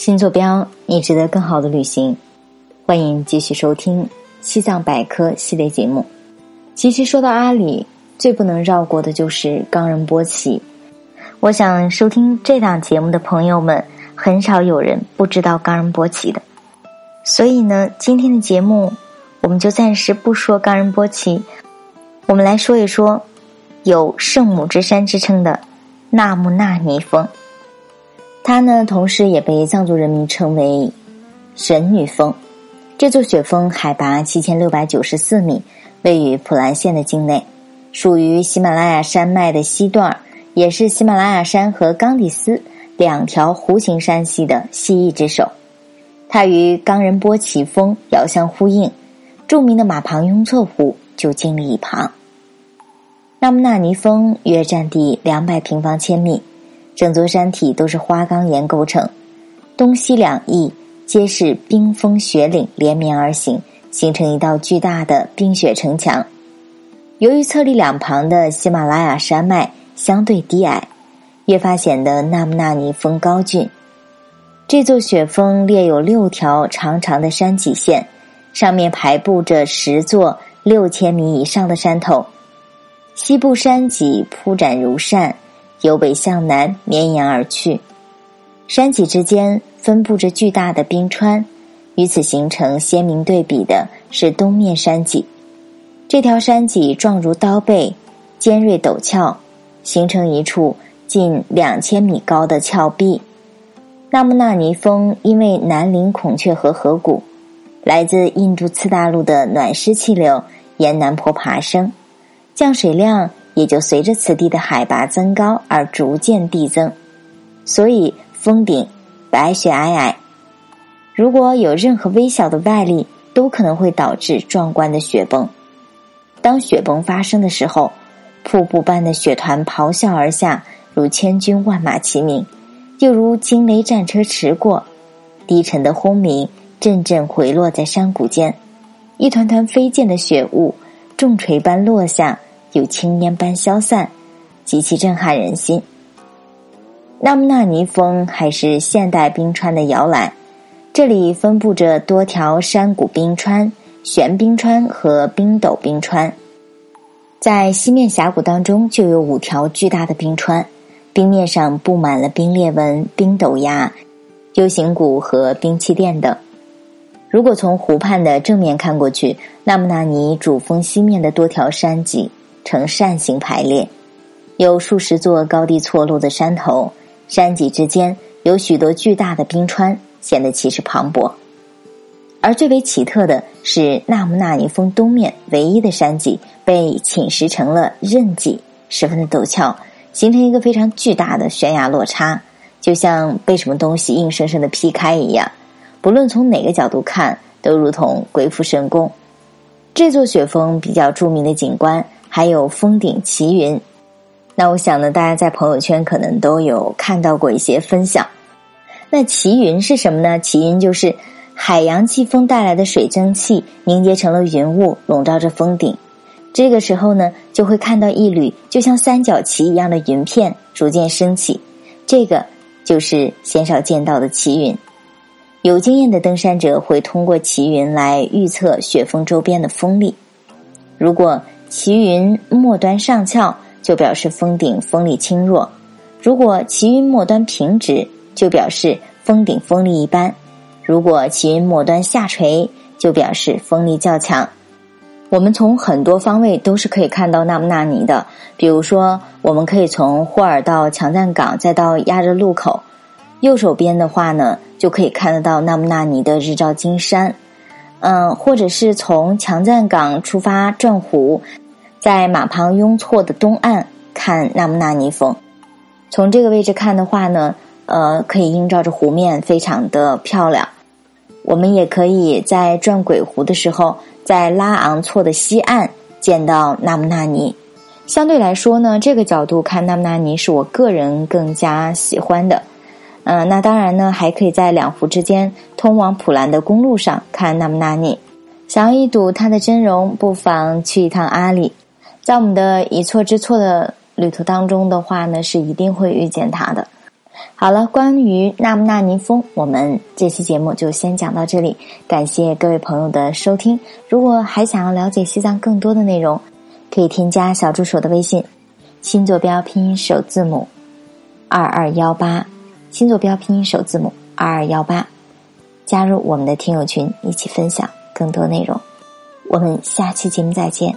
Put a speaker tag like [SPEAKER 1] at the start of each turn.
[SPEAKER 1] 新坐标，你值得更好的旅行。欢迎继续收听《西藏百科》系列节目。其实说到阿里，最不能绕过的就是冈仁波齐。我想收听这档节目的朋友们，很少有人不知道冈仁波齐的。所以呢，今天的节目我们就暂时不说冈仁波齐，我们来说一说有“圣母之山”之称的纳木纳尼峰。它呢，同时也被藏族人民称为“神女峰”。这座雪峰海拔七千六百九十四米，位于普兰县的境内，属于喜马拉雅山脉的西段，也是喜马拉雅山和冈底斯两条弧形山系的西翼之首。它与冈仁波齐峰遥相呼应，著名的马旁雍措湖就经历一旁。纳木纳尼峰约占地两百平方千米。整座山体都是花岗岩构成，东西两翼皆是冰封雪岭连绵而行，形成一道巨大的冰雪城墙。由于侧立两旁的喜马拉雅山脉相对低矮，越发显得纳木纳尼峰高峻。这座雪峰列有六条长长的山脊线，上面排布着十座六千米以上的山头，西部山脊铺展如扇。由北向南绵延而去，山脊之间分布着巨大的冰川，与此形成鲜明对比的是东面山脊。这条山脊状如刀背，尖锐陡峭，形成一处近两千米高的峭壁。纳木纳尼峰因为南临孔雀河河谷，来自印度次大陆的暖湿气流沿南坡爬升，降水量。也就随着此地的海拔增高而逐渐递增，所以峰顶白雪皑皑。如果有任何微小的外力，都可能会导致壮观的雪崩。当雪崩发生的时候，瀑布般的雪团咆哮而下，如千军万马齐鸣，又如惊雷战车驰过。低沉的轰鸣阵阵回落在山谷间，一团团飞溅的雪雾重锤般落下。有青烟般消散，极其震撼人心。纳木纳尼峰还是现代冰川的摇篮，这里分布着多条山谷冰川、悬冰川和冰斗冰川。在西面峡谷当中，就有五条巨大的冰川，冰面上布满了冰裂纹、冰斗崖、U 型谷和冰气垫等。如果从湖畔的正面看过去，纳木纳尼主峰西面的多条山脊。呈扇形排列，有数十座高低错落的山头，山脊之间有许多巨大的冰川，显得气势磅礴。而最为奇特的是，纳木纳尼峰东面唯一的山脊被侵蚀成了刃脊，十分的陡峭，形成一个非常巨大的悬崖落差，就像被什么东西硬生生的劈开一样。不论从哪个角度看，都如同鬼斧神工。这座雪峰比较著名的景观。还有峰顶奇云，那我想呢，大家在朋友圈可能都有看到过一些分享。那奇云是什么呢？奇云就是海洋季风带来的水蒸气凝结成了云雾，笼罩着峰顶。这个时候呢，就会看到一缕就像三角旗一样的云片逐渐升起，这个就是鲜少见到的奇云。有经验的登山者会通过奇云来预测雪峰周边的风力。如果旗云末端上翘，就表示峰顶风力轻弱；如果旗云末端平直，就表示峰顶风力一般；如果旗云末端下垂，就表示风力较强。我们从很多方位都是可以看到纳木纳尼的，比如说，我们可以从霍尔到强赞港，再到亚热路口，右手边的话呢，就可以看得到纳木纳尼的日照金山。嗯，或者是从强赞港出发转湖，在马旁雍措的东岸看纳木纳尼峰。从这个位置看的话呢，呃，可以映照着湖面，非常的漂亮。我们也可以在转鬼湖的时候，在拉昂措的西岸见到纳木纳尼。相对来说呢，这个角度看纳木纳尼是我个人更加喜欢的。嗯，那当然呢，还可以在两湖之间通往普兰的公路上看纳木纳尼。想要一睹它的真容，不妨去一趟阿里。在我们的一错之错的旅途当中的话呢，是一定会遇见它的。好了，关于纳木纳尼峰，我们这期节目就先讲到这里。感谢各位朋友的收听。如果还想要了解西藏更多的内容，可以添加小助手的微信，新坐标拼音首字母二二幺八，新坐标拼音首字母二二幺八，加入我们的听友群，一起分享更多内容。我们下期节目再见。